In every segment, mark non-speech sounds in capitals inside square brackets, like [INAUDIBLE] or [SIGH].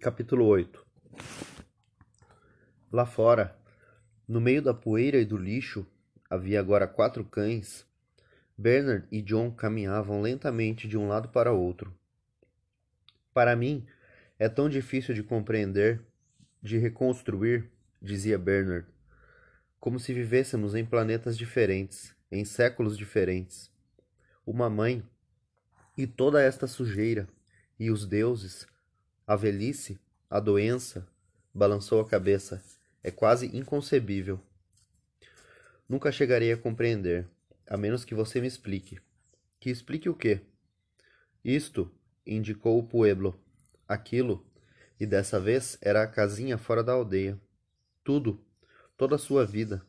Capítulo 8 Lá fora, no meio da poeira e do lixo, havia agora quatro cães. Bernard e John caminhavam lentamente de um lado para outro. Para mim, é tão difícil de compreender, de reconstruir, dizia Bernard, como se vivêssemos em planetas diferentes, em séculos diferentes. Uma mãe e toda esta sujeira, e os deuses, a velhice, a doença, balançou a cabeça. É quase inconcebível. Nunca chegarei a compreender, a menos que você me explique. Que explique o quê? Isto, indicou o pueblo. Aquilo, e dessa vez era a casinha fora da aldeia. Tudo, toda a sua vida.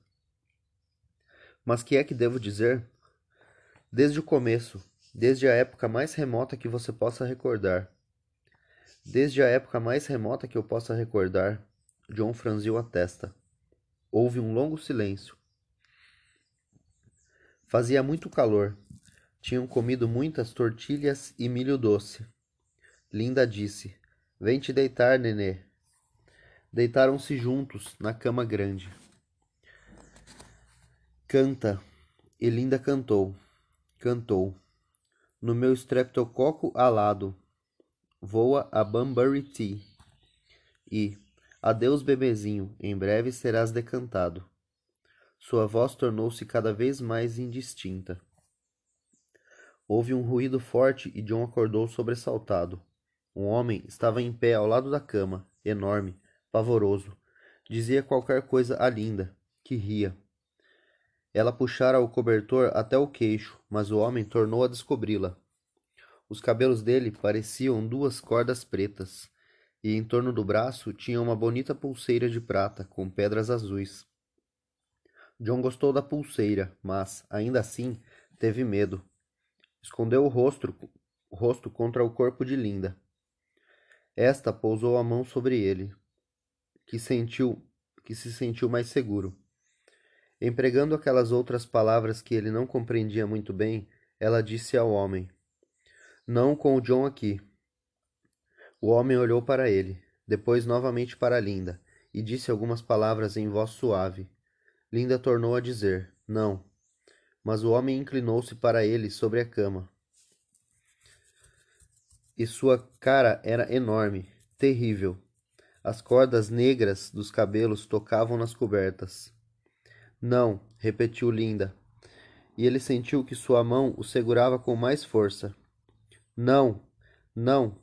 Mas que é que devo dizer? Desde o começo, desde a época mais remota que você possa recordar. Desde a época mais remota que eu possa recordar, John franziu a testa. Houve um longo silêncio. Fazia muito calor. Tinham comido muitas tortilhas e milho doce. Linda disse: Vem te deitar, nenê. Deitaram-se juntos na cama grande. Canta. E Linda cantou. Cantou. No meu streptococo alado. Voa a Bunbury Tea. E Adeus, bebezinho, em breve serás decantado. Sua voz tornou-se cada vez mais indistinta. Houve um ruído forte e John acordou sobressaltado. Um homem estava em pé ao lado da cama, enorme, pavoroso. Dizia qualquer coisa a Linda, que ria. Ela puxara o cobertor até o queixo, mas o homem tornou a descobri-la. Os cabelos dele pareciam duas cordas pretas e em torno do braço tinha uma bonita pulseira de prata com pedras azuis. John gostou da pulseira, mas, ainda assim, teve medo. Escondeu o rosto, o rosto contra o corpo de Linda. Esta pousou a mão sobre ele, que sentiu, que se sentiu mais seguro. Empregando aquelas outras palavras que ele não compreendia muito bem, ela disse ao homem: Não com o John aqui. O homem olhou para ele, depois novamente para Linda, e disse algumas palavras em voz suave. Linda tornou a dizer: Não. Mas o homem inclinou-se para ele sobre a cama. E sua cara era enorme, terrível. As cordas negras dos cabelos tocavam nas cobertas. Não, repetiu Linda. E ele sentiu que sua mão o segurava com mais força. Não, não,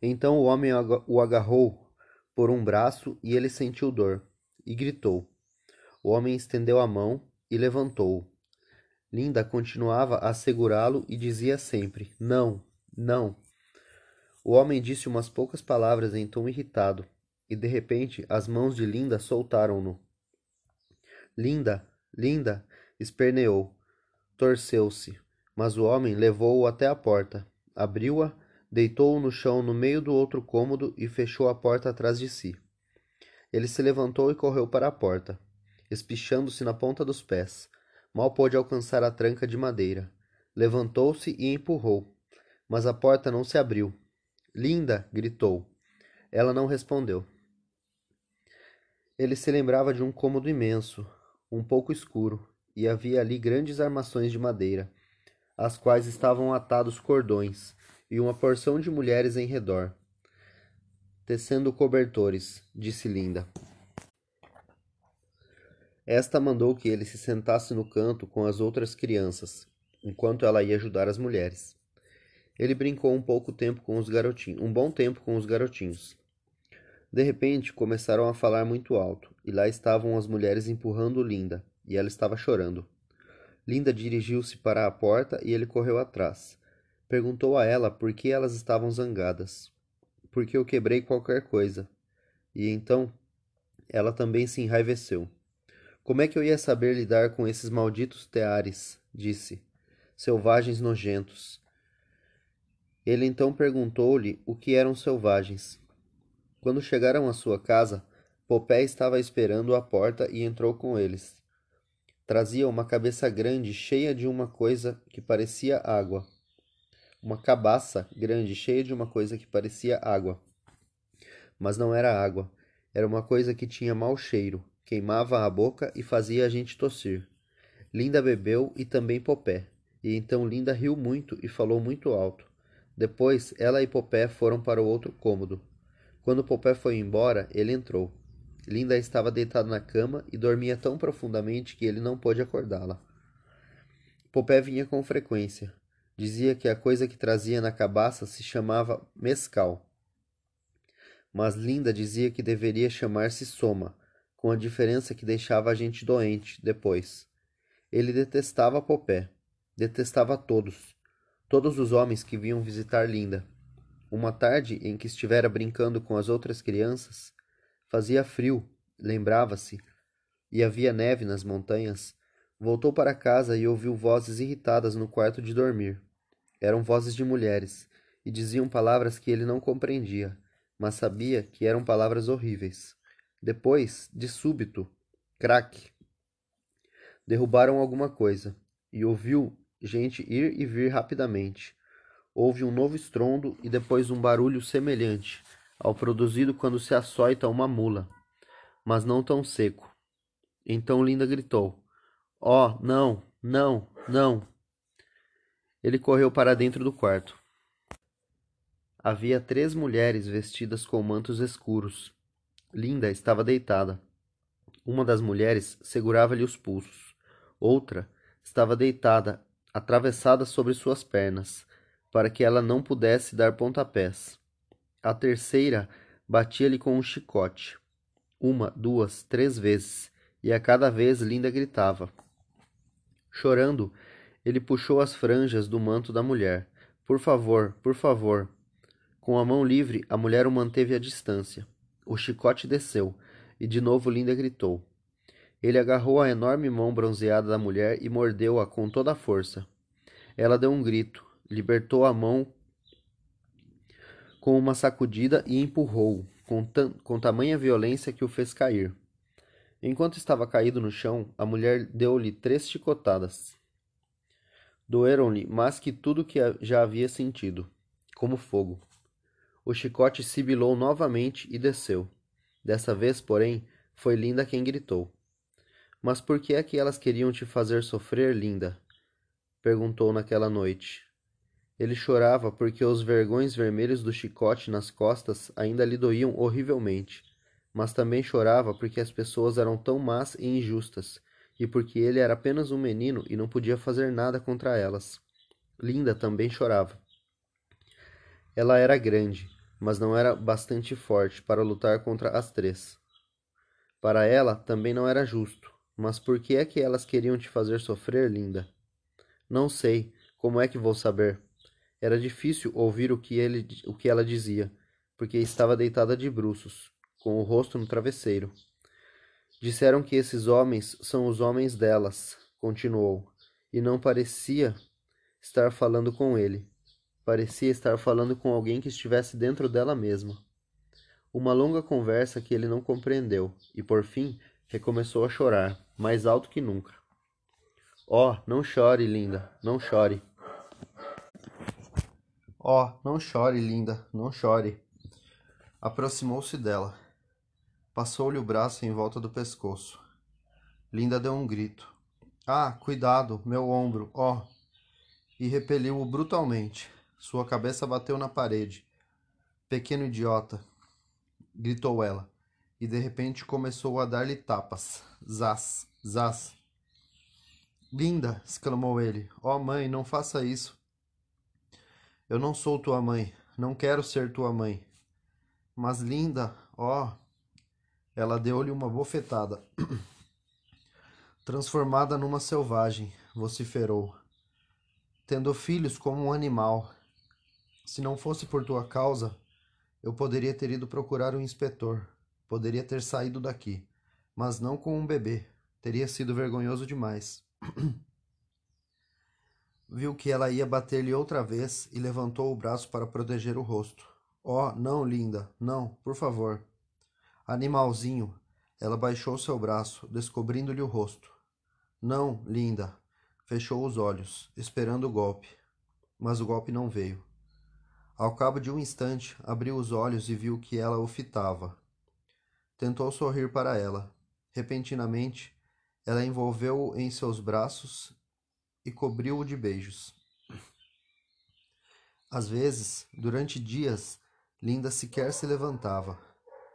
então o homem o agarrou por um braço e ele sentiu dor e gritou. O homem estendeu a mão e levantou-o. Linda continuava a segurá-lo e dizia sempre: Não, não. O homem disse umas poucas palavras em tom irritado e de repente as mãos de Linda soltaram-no. Linda, Linda, esperneou. Torceu-se, mas o homem levou-o até a porta, abriu-a Deitou-o no chão no meio do outro cômodo e fechou a porta atrás de si. Ele se levantou e correu para a porta, espichando-se na ponta dos pés. Mal pôde alcançar a tranca de madeira. Levantou-se e empurrou, mas a porta não se abriu. Linda! gritou. Ela não respondeu. Ele se lembrava de um cômodo imenso, um pouco escuro, e havia ali grandes armações de madeira, às quais estavam atados cordões, e uma porção de mulheres em redor. Tecendo cobertores, disse Linda. Esta mandou que ele se sentasse no canto com as outras crianças, enquanto ela ia ajudar as mulheres. Ele brincou um pouco tempo com os garotinhos, um bom tempo com os garotinhos. De repente, começaram a falar muito alto, e lá estavam as mulheres empurrando Linda, e ela estava chorando. Linda dirigiu-se para a porta e ele correu atrás. Perguntou a ela por que elas estavam zangadas. Porque eu quebrei qualquer coisa. E então ela também se enraiveceu. Como é que eu ia saber lidar com esses malditos teares? disse. Selvagens nojentos. Ele então perguntou-lhe o que eram selvagens. Quando chegaram à sua casa, Popé estava esperando à porta e entrou com eles. Trazia uma cabeça grande cheia de uma coisa que parecia água uma cabaça grande cheia de uma coisa que parecia água. mas não era água. Era uma coisa que tinha mau cheiro, queimava a boca e fazia a gente tossir. Linda bebeu e também Popé, e então Linda riu muito e falou muito alto. Depois, ela e Popé foram para o outro cômodo. Quando Popé foi embora, ele entrou. Linda estava deitada na cama e dormia tão profundamente que ele não pôde acordá-la. Popé vinha com frequência. Dizia que a coisa que trazia na cabaça se chamava mescal. Mas Linda dizia que deveria chamar-se soma, com a diferença que deixava a gente doente depois. Ele detestava Popé, detestava todos, todos os homens que vinham visitar Linda. Uma tarde em que estivera brincando com as outras crianças, fazia frio, lembrava-se, e havia neve nas montanhas, voltou para casa e ouviu vozes irritadas no quarto de dormir. Eram vozes de mulheres, e diziam palavras que ele não compreendia, mas sabia que eram palavras horríveis. Depois, de súbito, craque, derrubaram alguma coisa, e ouviu gente ir e vir rapidamente. Houve um novo estrondo e depois um barulho semelhante ao produzido quando se açoita uma mula, mas não tão seco. Então Linda gritou: Oh, não, não, não! Ele correu para dentro do quarto. Havia três mulheres vestidas com mantos escuros. Linda estava deitada. Uma das mulheres segurava-lhe os pulsos. Outra estava deitada, atravessada sobre suas pernas, para que ela não pudesse dar pontapés. A terceira batia-lhe com um chicote. Uma, duas, três vezes, e a cada vez Linda gritava. Chorando, ele puxou as franjas do manto da mulher. Por favor, por favor. Com a mão livre, a mulher o manteve à distância. O chicote desceu, e de novo Linda gritou. Ele agarrou a enorme mão bronzeada da mulher e mordeu-a com toda a força. Ela deu um grito, libertou a mão com uma sacudida e empurrou-o, com, com tamanha violência que o fez cair. Enquanto estava caído no chão, a mulher deu-lhe três chicotadas. Doeram-lhe mais que tudo que já havia sentido, como fogo. O chicote sibilou novamente e desceu. Dessa vez, porém, foi Linda quem gritou. Mas por que é que elas queriam te fazer sofrer, Linda? perguntou naquela noite. Ele chorava porque os vergões vermelhos do chicote nas costas ainda lhe doíam horrivelmente, mas também chorava porque as pessoas eram tão más e injustas, e porque ele era apenas um menino e não podia fazer nada contra elas. Linda também chorava. Ela era grande, mas não era bastante forte para lutar contra as três. Para ela também não era justo. Mas por que é que elas queriam te fazer sofrer, Linda? Não sei. Como é que vou saber? Era difícil ouvir o que, ele, o que ela dizia, porque estava deitada de bruços, com o rosto no travesseiro. Disseram que esses homens são os homens delas, continuou, e não parecia estar falando com ele. Parecia estar falando com alguém que estivesse dentro dela mesma. Uma longa conversa que ele não compreendeu, e por fim recomeçou a chorar, mais alto que nunca. Oh, não chore, linda, não chore. Oh, não chore, linda, não chore. Aproximou-se dela. Passou-lhe o braço em volta do pescoço. Linda deu um grito. Ah, cuidado, meu ombro, oh! E repeliu-o brutalmente. Sua cabeça bateu na parede. Pequeno idiota, gritou ela, e de repente começou a dar-lhe tapas. Zás, zás. Linda, exclamou ele. Oh, mãe, não faça isso. Eu não sou tua mãe, não quero ser tua mãe. Mas linda, ó. Ela deu-lhe uma bofetada. [CLEARS THROAT] Transformada numa selvagem, vociferou. Tendo filhos como um animal. Se não fosse por tua causa, eu poderia ter ido procurar um inspetor. Poderia ter saído daqui. Mas não com um bebê. Teria sido vergonhoso demais. [CLEARS THROAT] Viu que ela ia bater-lhe outra vez e levantou o braço para proteger o rosto. Oh, não, linda, não, por favor. Animalzinho. Ela baixou seu braço, descobrindo-lhe o rosto. Não, linda. Fechou os olhos, esperando o golpe. Mas o golpe não veio. Ao cabo de um instante, abriu os olhos e viu que ela o fitava. Tentou sorrir para ela. Repentinamente, ela envolveu-o em seus braços e cobriu-o de beijos. Às vezes, durante dias, Linda sequer se levantava.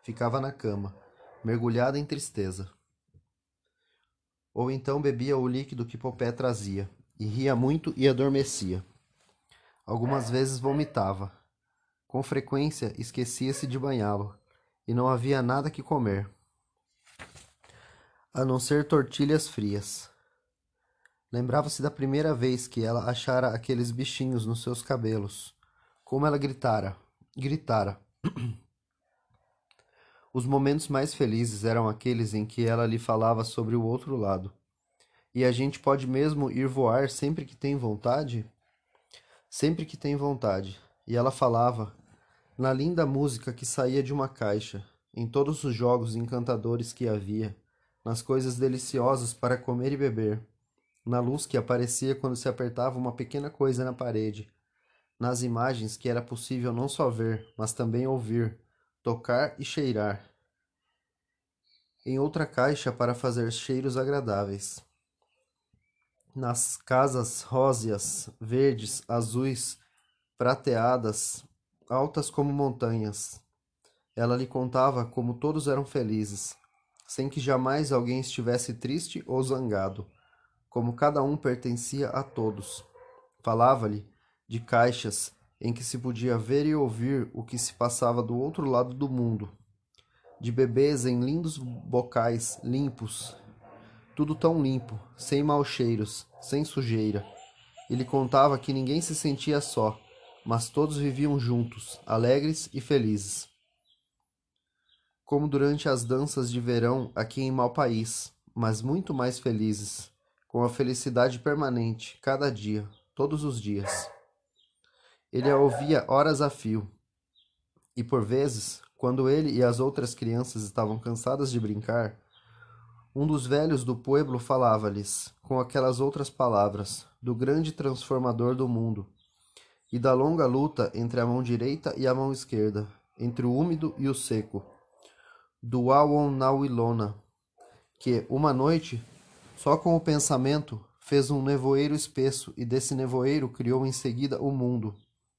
Ficava na cama, mergulhada em tristeza. Ou então bebia o líquido que Popé trazia, e ria muito e adormecia. Algumas vezes vomitava. Com frequência esquecia-se de banhá-lo, e não havia nada que comer, a não ser tortilhas frias. Lembrava-se da primeira vez que ela achara aqueles bichinhos nos seus cabelos. Como ela gritara, gritara. [CLEARS THROAT] Os momentos mais felizes eram aqueles em que ela lhe falava sobre o outro lado. E a gente pode mesmo ir voar sempre que tem vontade? Sempre que tem vontade. E ela falava, na linda música que saía de uma caixa, em todos os jogos encantadores que havia, nas coisas deliciosas para comer e beber, na luz que aparecia quando se apertava uma pequena coisa na parede, nas imagens que era possível não só ver, mas também ouvir, tocar e cheirar. Em outra caixa para fazer cheiros agradáveis. Nas casas róseas, verdes, azuis, prateadas, altas como montanhas. Ela lhe contava como todos eram felizes, sem que jamais alguém estivesse triste ou zangado, como cada um pertencia a todos. Falava-lhe de caixas em que se podia ver e ouvir o que se passava do outro lado do mundo, de bebês em lindos bocais limpos, tudo tão limpo, sem maus cheiros, sem sujeira. Ele contava que ninguém se sentia só, mas todos viviam juntos, alegres e felizes. Como durante as danças de verão aqui em Malpaís, mas muito mais felizes, com a felicidade permanente, cada dia, todos os dias. Ele a ouvia horas a fio, e por vezes, quando ele e as outras crianças estavam cansadas de brincar, um dos velhos do pueblo falava-lhes, com aquelas outras palavras, do grande transformador do mundo, e da longa luta entre a mão direita e a mão esquerda, entre o úmido e o seco, do Awon que, uma noite, só com o pensamento, fez um nevoeiro espesso e desse nevoeiro criou em seguida o mundo,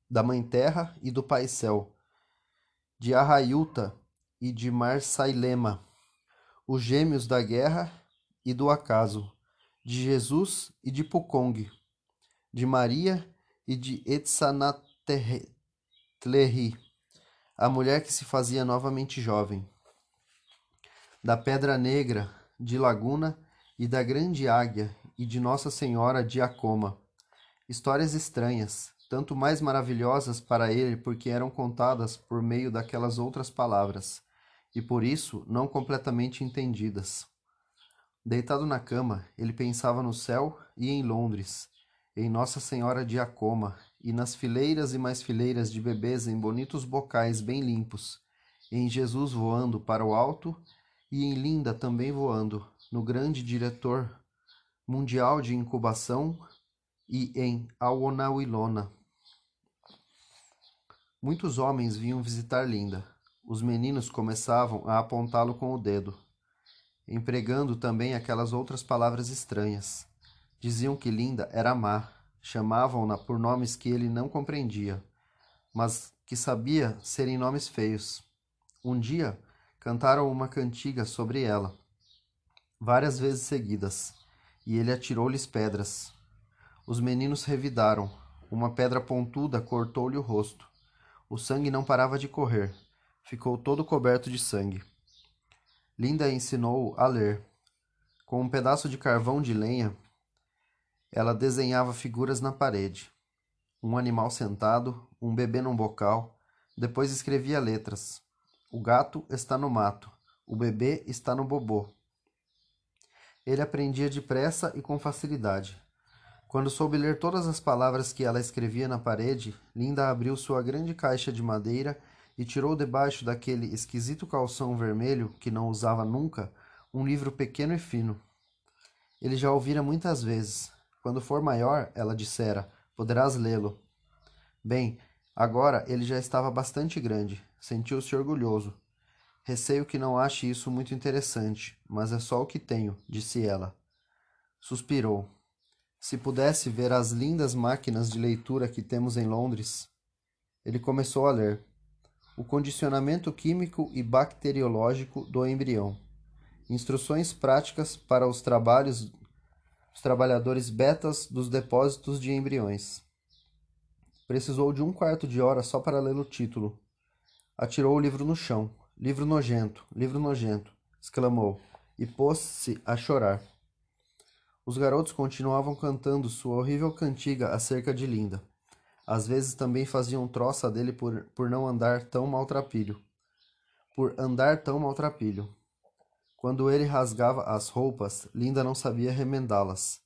da Mãe Terra e do Pai Céu, de Arraiuta e de Marsailema, os gêmeos da guerra e do acaso, de Jesus e de Pukong, de Maria e de Etsanatlehi, a mulher que se fazia novamente jovem. Da Pedra Negra, de Laguna e da Grande Águia e de Nossa Senhora de Acoma. Histórias estranhas, tanto mais maravilhosas para ele porque eram contadas por meio daquelas outras palavras, e por isso não completamente entendidas. Deitado na cama, ele pensava no céu e em Londres, em Nossa Senhora de Acoma e nas fileiras e mais fileiras de bebês em bonitos bocais bem limpos, em Jesus voando para o alto e em Linda também voando, no grande diretor mundial de incubação e em Awonawilona. Muitos homens vinham visitar Linda. Os meninos começavam a apontá-lo com o dedo, empregando também aquelas outras palavras estranhas Diziam que Linda era má, chamavam-na por nomes que ele não compreendia, mas que sabia serem nomes feios. Um dia cantaram uma cantiga sobre ela, várias vezes seguidas, e ele atirou-lhes pedras. Os meninos revidaram. Uma pedra pontuda cortou-lhe o rosto. O sangue não parava de correr. Ficou todo coberto de sangue. Linda ensinou-o a ler. Com um pedaço de carvão de lenha, ela desenhava figuras na parede. Um animal sentado, um bebê num bocal. Depois escrevia letras. O gato está no mato. O bebê está no bobô. Ele aprendia depressa e com facilidade. Quando soube ler todas as palavras que ela escrevia na parede, Linda abriu sua grande caixa de madeira e tirou debaixo daquele esquisito calção vermelho que não usava nunca um livro pequeno e fino. Ele já ouvira muitas vezes, quando for maior, ela dissera, poderás lê-lo. Bem, Agora ele já estava bastante grande, sentiu-se orgulhoso. Receio que não ache isso muito interessante, mas é só o que tenho, disse ela. Suspirou. Se pudesse ver as lindas máquinas de leitura que temos em Londres. Ele começou a ler. O condicionamento químico e bacteriológico do embrião. Instruções práticas para os trabalhos os trabalhadores betas dos depósitos de embriões. Precisou de um quarto de hora só para ler o título. Atirou o livro no chão. Livro nojento, livro nojento, exclamou, e pôs-se a chorar. Os garotos continuavam cantando sua horrível cantiga acerca de Linda. Às vezes também faziam troça dele por, por não andar tão maltrapilho. Por andar tão maltrapilho. Quando ele rasgava as roupas, Linda não sabia remendá-las.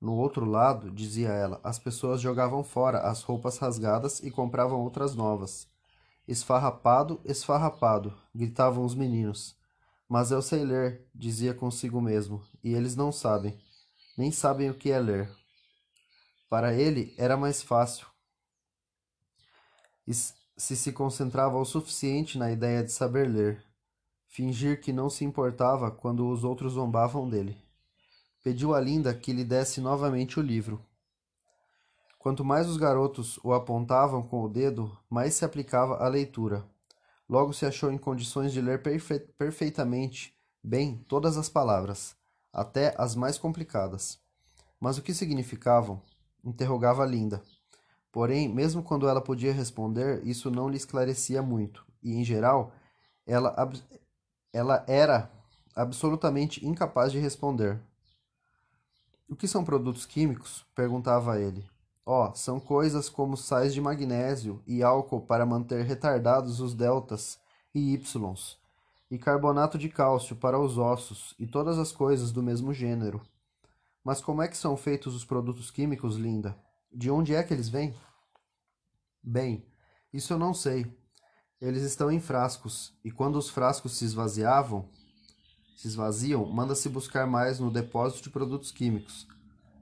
No outro lado, dizia ela, as pessoas jogavam fora as roupas rasgadas e compravam outras novas. Esfarrapado, esfarrapado, gritavam os meninos. Mas eu sei ler, dizia consigo mesmo, e eles não sabem, nem sabem o que é ler. Para ele era mais fácil. Se se concentrava o suficiente na ideia de saber ler, fingir que não se importava quando os outros zombavam dele. Pediu a Linda que lhe desse novamente o livro. Quanto mais os garotos o apontavam com o dedo, mais se aplicava à leitura. Logo se achou em condições de ler perfe perfeitamente bem todas as palavras, até as mais complicadas. Mas o que significavam? interrogava Linda. Porém, mesmo quando ela podia responder, isso não lhe esclarecia muito, e, em geral, ela, ela era absolutamente incapaz de responder. O que são produtos químicos? perguntava ele. Oh, são coisas como sais de magnésio e álcool para manter retardados os deltas e ys, e carbonato de cálcio para os ossos e todas as coisas do mesmo gênero. Mas como é que são feitos os produtos químicos, Linda? De onde é que eles vêm? Bem, isso eu não sei. Eles estão em frascos, e quando os frascos se esvaziavam, se esvaziam, manda-se buscar mais no depósito de produtos químicos.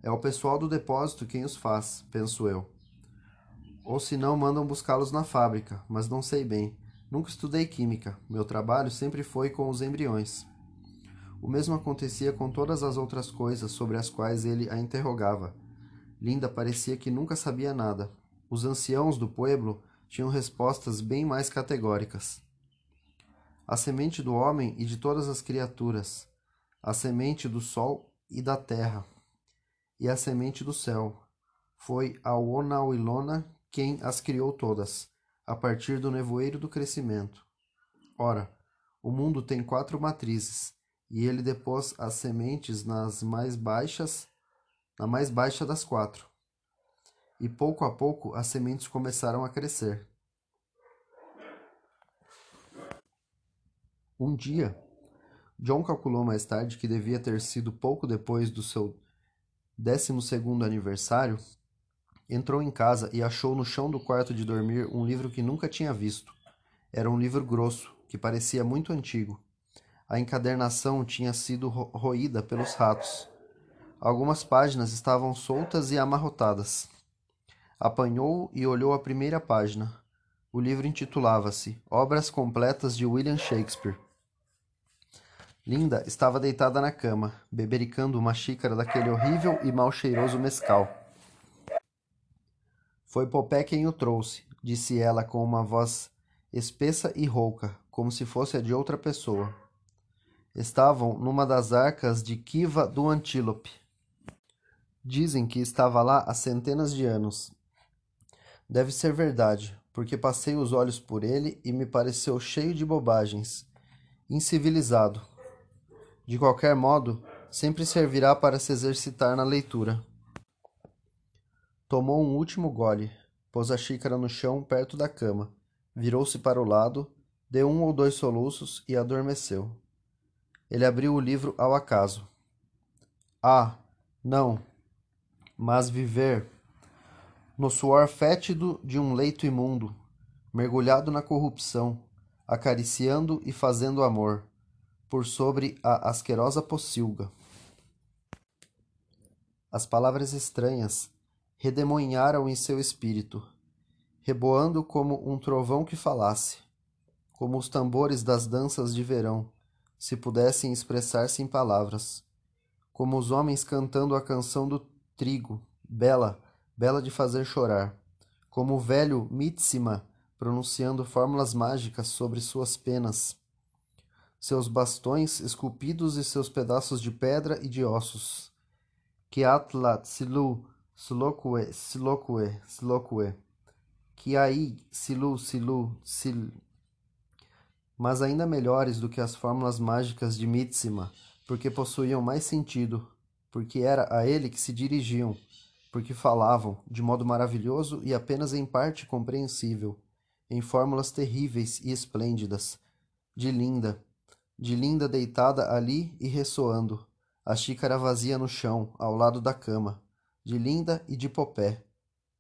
É o pessoal do depósito quem os faz, penso eu. Ou se não, mandam buscá-los na fábrica, mas não sei bem. Nunca estudei química. Meu trabalho sempre foi com os embriões. O mesmo acontecia com todas as outras coisas sobre as quais ele a interrogava. Linda parecia que nunca sabia nada. Os anciãos do pueblo tinham respostas bem mais categóricas a semente do homem e de todas as criaturas, a semente do sol e da terra, e a semente do céu. Foi a Onauilona quem as criou todas, a partir do nevoeiro do crescimento. Ora, o mundo tem quatro matrizes, e ele depôs as sementes nas mais baixas, na mais baixa das quatro. E pouco a pouco as sementes começaram a crescer. Um dia, John calculou mais tarde que devia ter sido pouco depois do seu décimo segundo aniversário, entrou em casa e achou no chão do quarto de dormir um livro que nunca tinha visto. Era um livro grosso, que parecia muito antigo. A encadernação tinha sido ro roída pelos ratos. Algumas páginas estavam soltas e amarrotadas. Apanhou e olhou a primeira página. O livro intitulava-se Obras Completas de William Shakespeare. Linda estava deitada na cama, bebericando uma xícara daquele horrível e mal cheiroso mescal. Foi Popé quem o trouxe, disse ela com uma voz espessa e rouca, como se fosse a de outra pessoa. Estavam numa das arcas de Kiva do Antílope. Dizem que estava lá há centenas de anos. Deve ser verdade, porque passei os olhos por ele e me pareceu cheio de bobagens, incivilizado, de qualquer modo, sempre servirá para se exercitar na leitura. Tomou um último gole, pôs a xícara no chão perto da cama, virou-se para o lado, deu um ou dois soluços e adormeceu. Ele abriu o livro ao acaso. Ah, não, mas viver no suor fétido de um leito imundo, mergulhado na corrupção, acariciando e fazendo amor por sobre a asquerosa pocilga. As palavras estranhas redemoinharam em seu espírito. reboando como um trovão que falasse, como os tambores das danças de verão, se pudessem expressar-se em palavras, como os homens cantando a canção do trigo, bela, bela de fazer chorar, como o velho Mitsima pronunciando fórmulas mágicas sobre suas penas, seus bastões esculpidos e seus pedaços de pedra e de ossos. Kiatlat silu slokue slokue slokue. Kiai silu silu sil. Mas ainda melhores do que as fórmulas mágicas de Mitsima, porque possuíam mais sentido, porque era a ele que se dirigiam, porque falavam, de modo maravilhoso e apenas em parte compreensível, em fórmulas terríveis e esplêndidas, de Linda, de Linda deitada ali e ressoando, a xícara vazia no chão, ao lado da cama, de Linda e de Popé,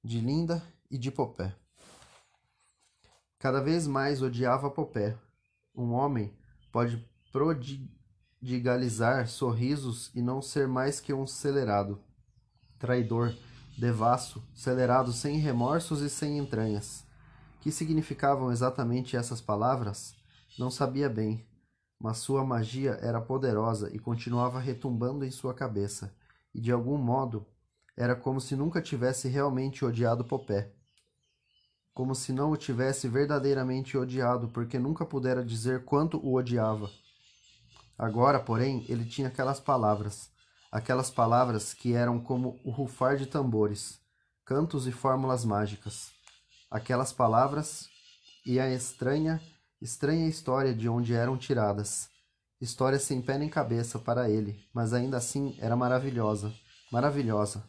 de Linda e de Popé. Cada vez mais odiava Popé. Um homem pode prodigalizar sorrisos e não ser mais que um acelerado, traidor, devasso, celerado sem remorsos e sem entranhas. Que significavam exatamente essas palavras? Não sabia bem, mas sua magia era poderosa e continuava retumbando em sua cabeça, e de algum modo era como se nunca tivesse realmente odiado Popé. Como se não o tivesse verdadeiramente odiado, porque nunca pudera dizer quanto o odiava. Agora, porém, ele tinha aquelas palavras, aquelas palavras que eram como o rufar de tambores, cantos e fórmulas mágicas. Aquelas palavras e a estranha, estranha história de onde eram tiradas. História sem pé nem cabeça para ele, mas ainda assim era maravilhosa, maravilhosa.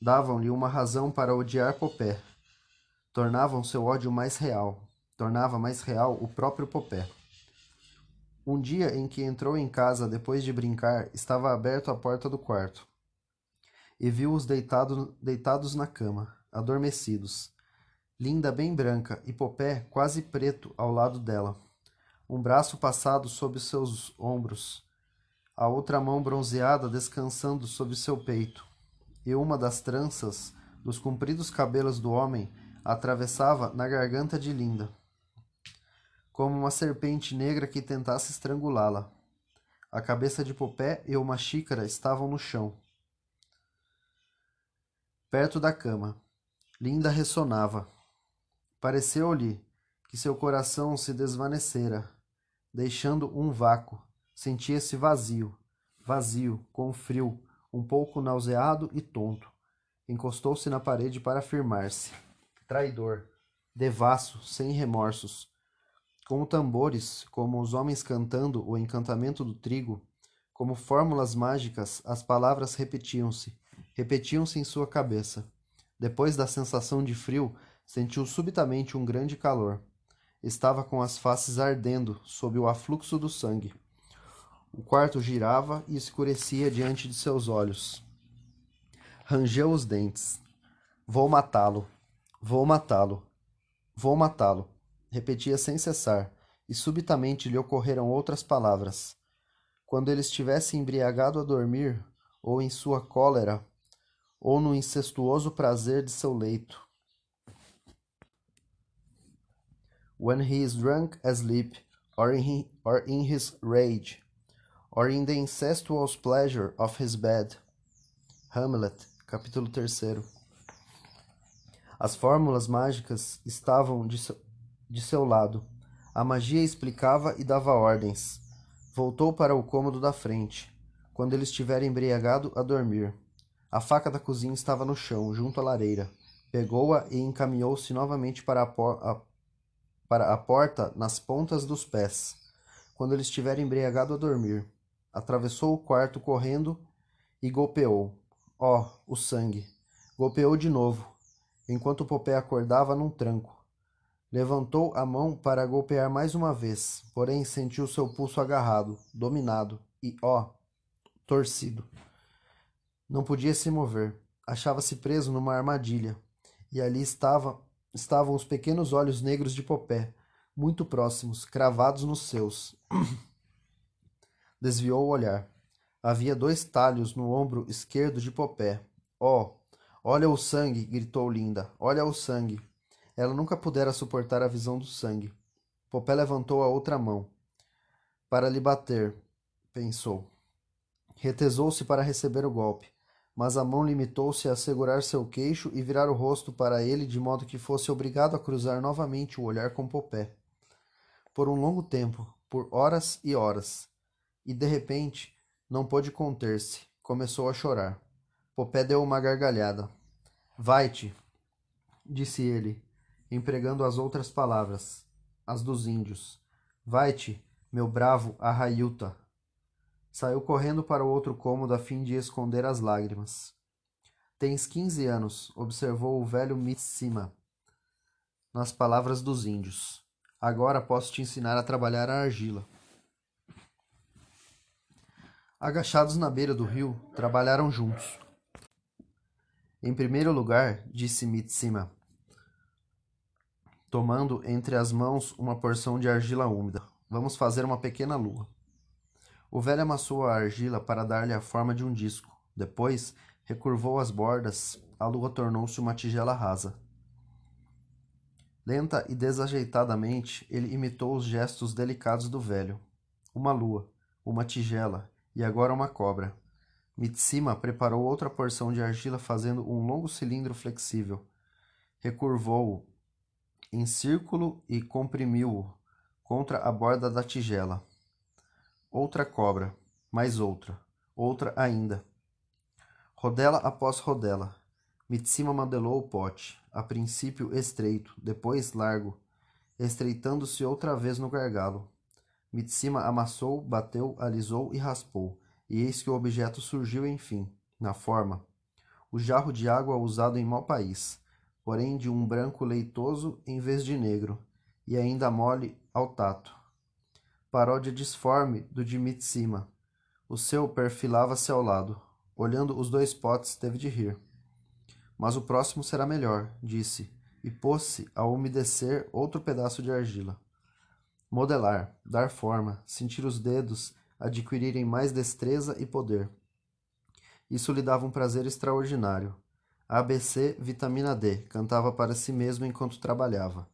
Davam-lhe uma razão para odiar Popé. Tornavam seu ódio mais real. Tornava mais real o próprio Popé. Um dia em que entrou em casa depois de brincar, estava aberto a porta do quarto. E viu-os deitado, deitados na cama, adormecidos. Linda bem branca e Popé quase preto ao lado dela. Um braço passado sobre seus ombros, a outra mão bronzeada descansando sobre seu peito, e uma das tranças dos compridos cabelos do homem atravessava na garganta de Linda como uma serpente negra que tentasse estrangulá-la. A cabeça de Popé e uma xícara estavam no chão. Perto da cama, Linda ressonava. Pareceu-lhe que seu coração se desvanecera, deixando um vácuo. Sentia-se vazio, vazio, com frio, um pouco nauseado e tonto. Encostou-se na parede para afirmar-se. Traidor, devasso, sem remorsos, como tambores, como os homens cantando o encantamento do trigo, como fórmulas mágicas, as palavras repetiam-se, repetiam-se em sua cabeça. Depois da sensação de frio, sentiu subitamente um grande calor. Estava com as faces ardendo sob o afluxo do sangue. O quarto girava e escurecia diante de seus olhos. Rangeu os dentes. Vou matá-lo. Vou matá-lo. Vou matá-lo repetia sem cessar, e subitamente lhe ocorreram outras palavras. Quando ele estivesse embriagado a dormir, ou em sua cólera, ou no incestuoso prazer de seu leito. When he is drunk asleep, or in, or in his rage, or in the incestuous pleasure of his bed. Hamlet, capítulo 3. As fórmulas mágicas estavam de, de seu lado. A magia explicava e dava ordens. Voltou para o cômodo da frente, quando ele estivera embriagado a dormir. A faca da cozinha estava no chão, junto à lareira. Pegou-a e encaminhou-se novamente para a, a, para a porta nas pontas dos pés, quando ele estivera embriagado a dormir. Atravessou o quarto correndo e golpeou. Oh, o sangue! Golpeou de novo, enquanto Popé acordava num tranco. Levantou a mão para golpear mais uma vez, porém sentiu seu pulso agarrado, dominado e, ó, torcido. Não podia se mover. Achava-se preso numa armadilha, e ali estava, estavam os pequenos olhos negros de Popé, muito próximos, cravados nos seus. [CLEARS THROAT] Desviou o olhar. Havia dois talhos no ombro esquerdo de Popé. Oh, olha o sangue! gritou Linda. Olha o sangue! Ela nunca pudera suportar a visão do sangue. Popé levantou a outra mão. Para lhe bater, pensou. Retesou-se para receber o golpe, mas a mão limitou-se a segurar seu queixo e virar o rosto para ele de modo que fosse obrigado a cruzar novamente o olhar com Popé. Por um longo tempo, por horas e horas, e de repente não pôde conter-se, começou a chorar. Popé deu uma gargalhada. Vai-te, disse ele, empregando as outras palavras, as dos índios. Vai-te, meu bravo Arraiuta. Saiu correndo para o outro cômodo a fim de esconder as lágrimas. Tens quinze anos, observou o velho Mitsima, nas palavras dos índios. Agora posso te ensinar a trabalhar a argila. Agachados na beira do rio, trabalharam juntos. Em primeiro lugar, disse Mitsima, tomando entre as mãos uma porção de argila úmida, vamos fazer uma pequena lua. O velho amassou a argila para dar-lhe a forma de um disco. Depois, recurvou as bordas, a lua tornou-se uma tigela rasa. Lenta e desajeitadamente, ele imitou os gestos delicados do velho. Uma lua, uma tigela e agora uma cobra. Mitsima preparou outra porção de argila fazendo um longo cilindro flexível. Recurvou-o em círculo e comprimiu-o contra a borda da tigela. Outra cobra, mais outra, outra ainda. Rodela após rodela. Mitsima modelou o pote, a princípio estreito, depois largo, estreitando-se outra vez no gargalo. Mitsima amassou, bateu, alisou e raspou e eis que o objeto surgiu enfim, na forma. O jarro de água usado em mau país, porém de um branco leitoso em vez de negro, e ainda mole ao tato. Paródia disforme do de Mitsima. O seu perfilava-se ao lado. Olhando os dois potes, teve de rir. Mas o próximo será melhor, disse, e pôs-se a umedecer outro pedaço de argila. Modelar, dar forma, sentir os dedos adquirirem mais destreza e poder. Isso lhe dava um prazer extraordinário. ABC, vitamina D, cantava para si mesmo enquanto trabalhava.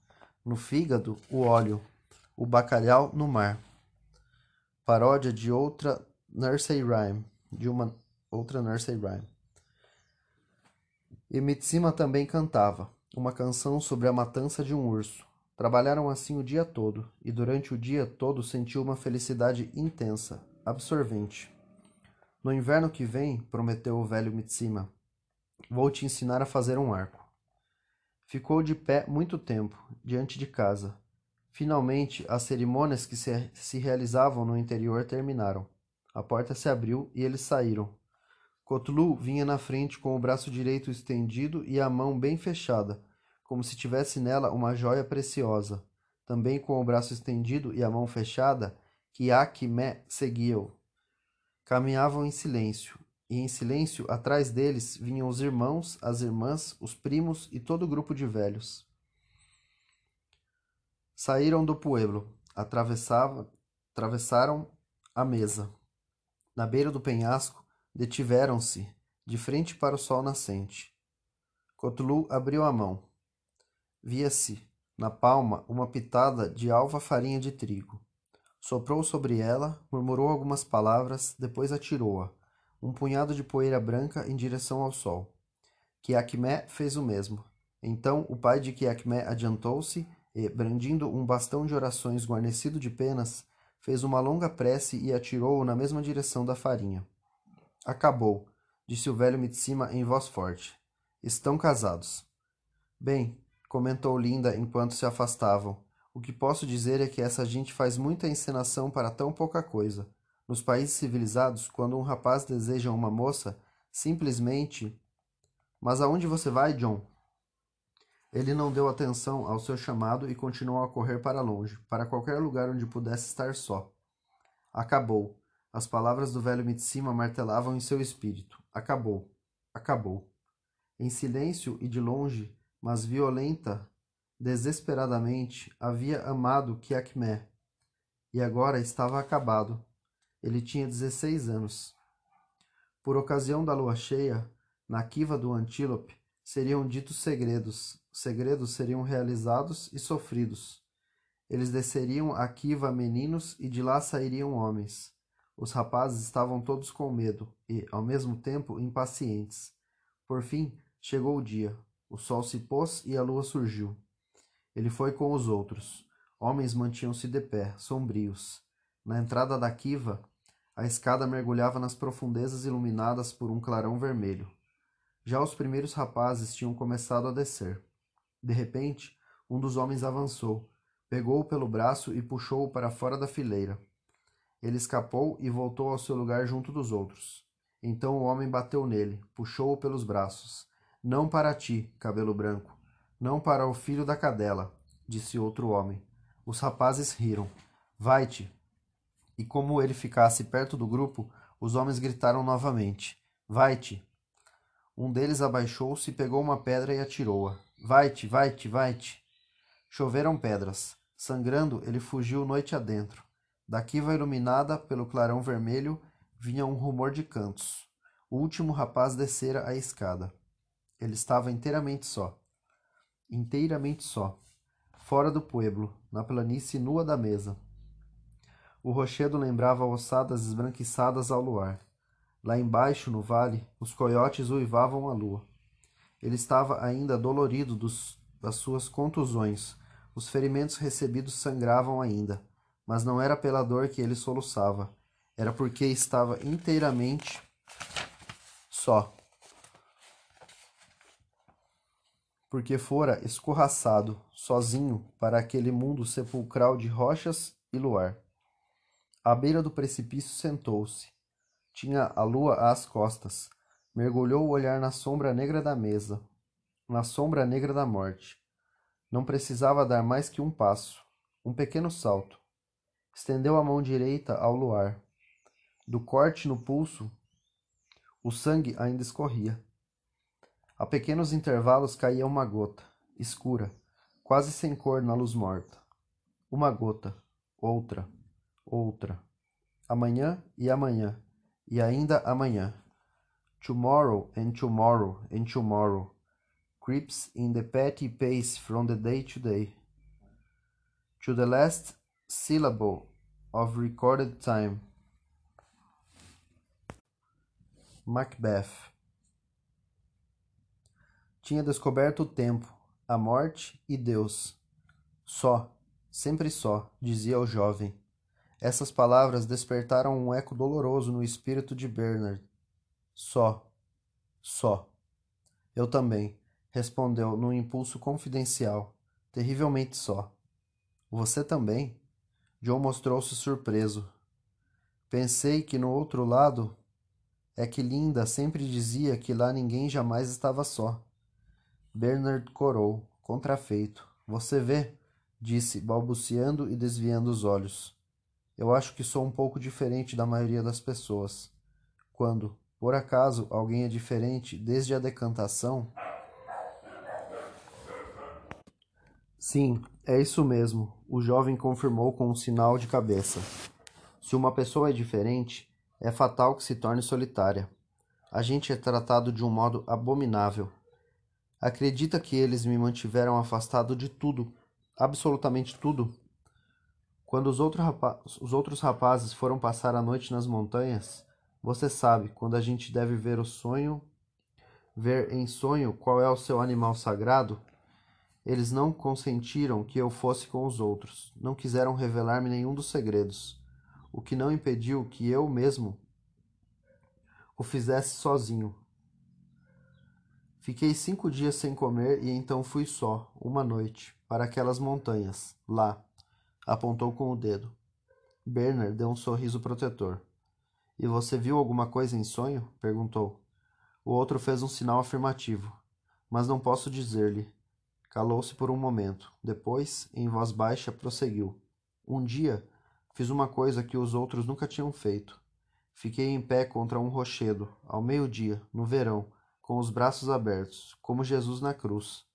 No fígado, o óleo, o bacalhau no mar. Paródia de outra nursery rhyme, de uma outra nursery rhyme. E Mitsima também cantava, uma canção sobre a matança de um urso. Trabalharam assim o dia todo, e durante o dia todo sentiu uma felicidade intensa, absorvente. No inverno que vem, prometeu o velho Mitsima, vou te ensinar a fazer um arco. Ficou de pé muito tempo, diante de casa. Finalmente, as cerimônias que se, se realizavam no interior terminaram. A porta se abriu e eles saíram. Cotlu vinha na frente com o braço direito estendido e a mão bem fechada, como se tivesse nela uma joia preciosa. Também com o braço estendido e a mão fechada, Kiakme seguiu. Caminhavam em silêncio, e em silêncio atrás deles vinham os irmãos, as irmãs, os primos e todo o grupo de velhos. Saíram do pueblo, atravessaram a mesa. Na beira do penhasco, detiveram-se, de frente para o sol nascente. Cotulu abriu a mão. Via-se, na palma, uma pitada de alva farinha de trigo. Soprou sobre ela, murmurou algumas palavras, depois atirou-a, um punhado de poeira branca em direção ao sol. Kiakmé fez o mesmo. Então o pai de Kiakmé adiantou-se e, brandindo um bastão de orações guarnecido de penas, fez uma longa prece e atirou-o na mesma direção da farinha. Acabou, disse o velho Mitsima em voz forte. Estão casados. Bem, comentou Linda enquanto se afastavam. O que posso dizer é que essa gente faz muita encenação para tão pouca coisa. Nos países civilizados, quando um rapaz deseja uma moça, simplesmente. Mas aonde você vai, John? Ele não deu atenção ao seu chamado e continuou a correr para longe, para qualquer lugar onde pudesse estar só. Acabou. As palavras do velho Mitsima martelavam em seu espírito. Acabou. Acabou. Em silêncio e de longe, mas violenta, desesperadamente, havia amado Kiakmé, e agora estava acabado. Ele tinha dezesseis anos. Por ocasião da lua cheia, na quiva do antílope, seriam ditos segredos, segredos seriam realizados e sofridos. Eles desceriam a Kiva meninos e de lá sairiam homens. Os rapazes estavam todos com medo e, ao mesmo tempo, impacientes. Por fim, chegou o dia. O sol se pôs e a lua surgiu. Ele foi com os outros. Homens mantinham-se de pé, sombrios. Na entrada da Kiva, a escada mergulhava nas profundezas iluminadas por um clarão vermelho. Já os primeiros rapazes tinham começado a descer. De repente, um dos homens avançou, pegou-o pelo braço e puxou-o para fora da fileira. Ele escapou e voltou ao seu lugar junto dos outros. Então o homem bateu nele, puxou-o pelos braços. Não para ti, cabelo branco. Não para o filho da cadela, disse outro homem. Os rapazes riram. Vai-te. E como ele ficasse perto do grupo, os homens gritaram novamente. Vai-te. Um deles abaixou-se, pegou uma pedra e atirou-a. Vai-te, vai-te, vai-te. Choveram pedras. Sangrando, ele fugiu noite adentro. Da quiva iluminada pelo clarão vermelho, vinha um rumor de cantos. O último rapaz descera a escada. Ele estava inteiramente só. Inteiramente só. Fora do pueblo, na planície nua da mesa. O rochedo lembrava ossadas esbranquiçadas ao luar. Lá embaixo, no vale, os coiotes uivavam a lua. Ele estava ainda dolorido dos, das suas contusões. Os ferimentos recebidos sangravam ainda, mas não era pela dor que ele soluçava, era porque estava inteiramente só. Porque fora escorraçado, sozinho, para aquele mundo sepulcral de rochas e luar. À beira do precipício sentou-se. Tinha a lua às costas. Mergulhou o olhar na sombra negra da mesa, na sombra negra da morte. Não precisava dar mais que um passo, um pequeno salto. Estendeu a mão direita ao luar. Do corte no pulso, o sangue ainda escorria. A pequenos intervalos caía uma gota, escura, quase sem cor na luz morta. Uma gota, outra, outra. Amanhã e amanhã e ainda amanhã. Tomorrow and tomorrow and tomorrow creeps in the petty pace from the day to day to the last syllable of recorded time. Macbeth tinha descoberto o tempo, a morte e Deus. Só, sempre só, dizia o jovem. Essas palavras despertaram um eco doloroso no espírito de Bernard. Só, só. Eu também, respondeu num impulso confidencial, terrivelmente só. Você também? John mostrou-se surpreso. Pensei que no outro lado é que Linda sempre dizia que lá ninguém jamais estava só. Bernard corou, contrafeito. Você vê? disse, balbuciando e desviando os olhos. Eu acho que sou um pouco diferente da maioria das pessoas. Quando, por acaso, alguém é diferente desde a decantação. Sim, é isso mesmo, o jovem confirmou com um sinal de cabeça. Se uma pessoa é diferente, é fatal que se torne solitária. A gente é tratado de um modo abominável. Acredita que eles me mantiveram afastado de tudo, absolutamente tudo, quando os, outro os outros rapazes foram passar a noite nas montanhas, você sabe, quando a gente deve ver o sonho, ver em sonho qual é o seu animal sagrado, eles não consentiram que eu fosse com os outros, não quiseram revelar-me nenhum dos segredos, o que não impediu que eu mesmo o fizesse sozinho. Fiquei cinco dias sem comer e então fui só, uma noite, para aquelas montanhas, lá, Apontou com o dedo. Bernard deu um sorriso protetor. E você viu alguma coisa em sonho? perguntou. O outro fez um sinal afirmativo. Mas não posso dizer-lhe. Calou-se por um momento. Depois, em voz baixa, prosseguiu. Um dia, fiz uma coisa que os outros nunca tinham feito. Fiquei em pé contra um rochedo, ao meio-dia, no verão, com os braços abertos, como Jesus na cruz.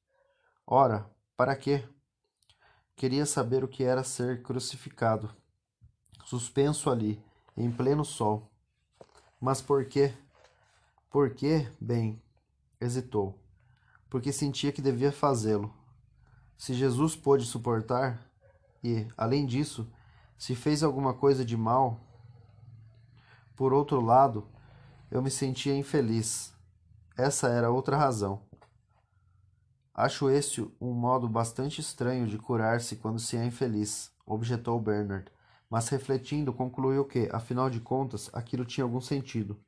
Ora, para quê? Queria saber o que era ser crucificado, suspenso ali, em pleno sol. Mas por quê? Por quê? Bem, hesitou. porque sentia que devia fazê-lo. Se Jesus pôde suportar, e, além disso, se fez alguma coisa de mal, por outro lado, eu me sentia infeliz. Essa era outra razão. Acho este um modo bastante estranho de curar-se quando se é infeliz, objetou Bernard, mas refletindo concluiu que, afinal de contas, aquilo tinha algum sentido.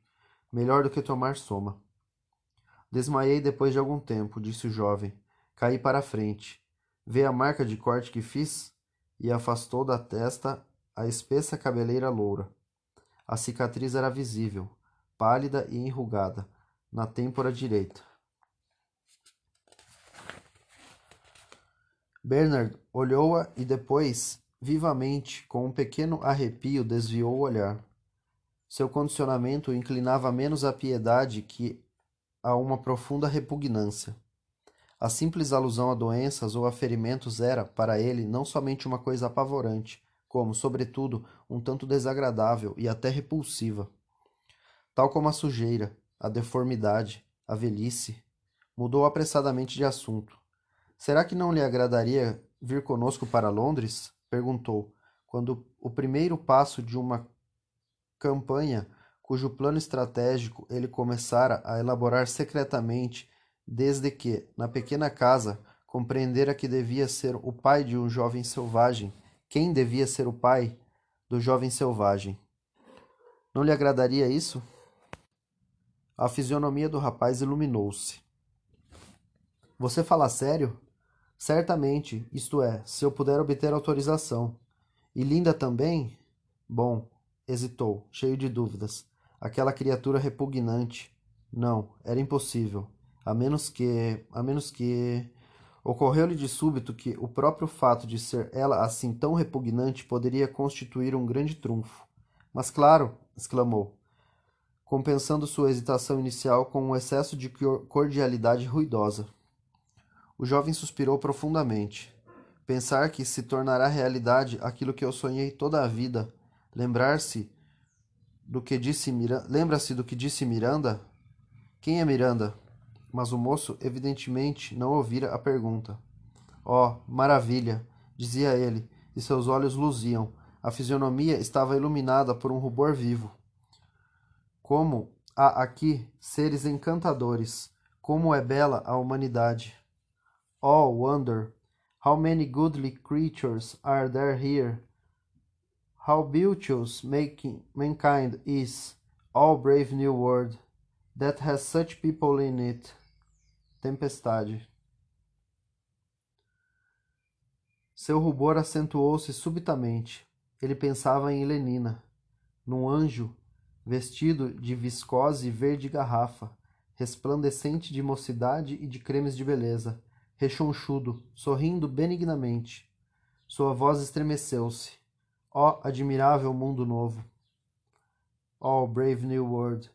Melhor do que tomar soma. Desmaiei depois de algum tempo, disse o jovem. Caí para a frente. Vê a marca de corte que fiz? E afastou da testa a espessa cabeleira loura. A cicatriz era visível, pálida e enrugada, na têmpora direita. Bernard olhou-a e depois, vivamente, com um pequeno arrepio, desviou o olhar. Seu condicionamento inclinava menos à piedade que a uma profunda repugnância. A simples alusão a doenças ou a ferimentos era, para ele, não somente uma coisa apavorante, como, sobretudo, um tanto desagradável e até repulsiva. Tal como a sujeira, a deformidade, a velhice, mudou apressadamente de assunto. Será que não lhe agradaria vir conosco para Londres? perguntou, quando o primeiro passo de uma campanha cujo plano estratégico ele começara a elaborar secretamente desde que, na pequena casa, compreendera que devia ser o pai de um jovem selvagem quem devia ser o pai do jovem selvagem. Não lhe agradaria isso? A fisionomia do rapaz iluminou-se. Você fala sério? Certamente, isto é, se eu puder obter autorização. E Linda também? Bom, hesitou, cheio de dúvidas. Aquela criatura repugnante. Não, era impossível. A menos que. A menos que. Ocorreu-lhe de súbito que o próprio fato de ser ela assim tão repugnante poderia constituir um grande trunfo. Mas claro, exclamou, compensando sua hesitação inicial com um excesso de cordialidade ruidosa. O jovem suspirou profundamente. Pensar que se tornará realidade aquilo que eu sonhei toda a vida, lembrar-se do que disse Miranda, lembra-se do que disse Miranda? Quem é Miranda? mas o moço evidentemente não ouvira a pergunta. Oh, maravilha! dizia ele, e seus olhos luziam. A fisionomia estava iluminada por um rubor vivo. Como há aqui seres encantadores! Como é bela a humanidade! Oh, wonder! How many goodly creatures are there here! How beauteous making mankind is, all brave new world, that has such people in it! tempestade. Seu rubor acentuou-se subitamente. Ele pensava em Helenina, num anjo vestido de viscose verde garrafa, resplandecente de mocidade e de cremes de beleza, rechonchudo, sorrindo benignamente. Sua voz estremeceu-se. Ó oh, admirável mundo novo! Ó oh, brave new world!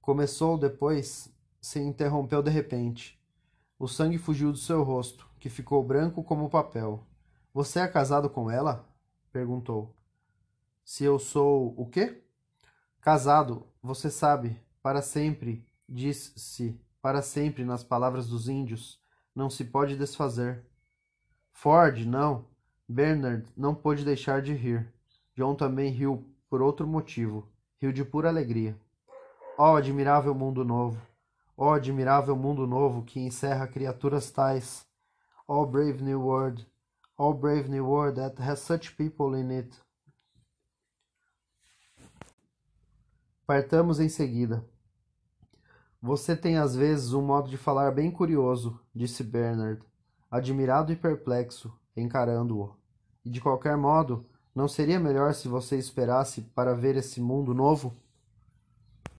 Começou depois se interrompeu de repente. O sangue fugiu do seu rosto, que ficou branco como papel. Você é casado com ela? perguntou. Se eu sou o quê? Casado, você sabe, para sempre, disse para sempre nas palavras dos índios, não se pode desfazer. Ford, não. Bernard não pôde deixar de rir. John também riu por outro motivo. Riu de pura alegria. Ó oh, admirável mundo novo! Ó oh, admirável mundo novo que encerra criaturas tais. All oh, brave new world. Oh, brave new world that has such people in it. Partamos em seguida. Você tem às vezes um modo de falar bem curioso, disse Bernard, admirado e perplexo, encarando-o. E de qualquer modo, não seria melhor se você esperasse para ver esse mundo novo?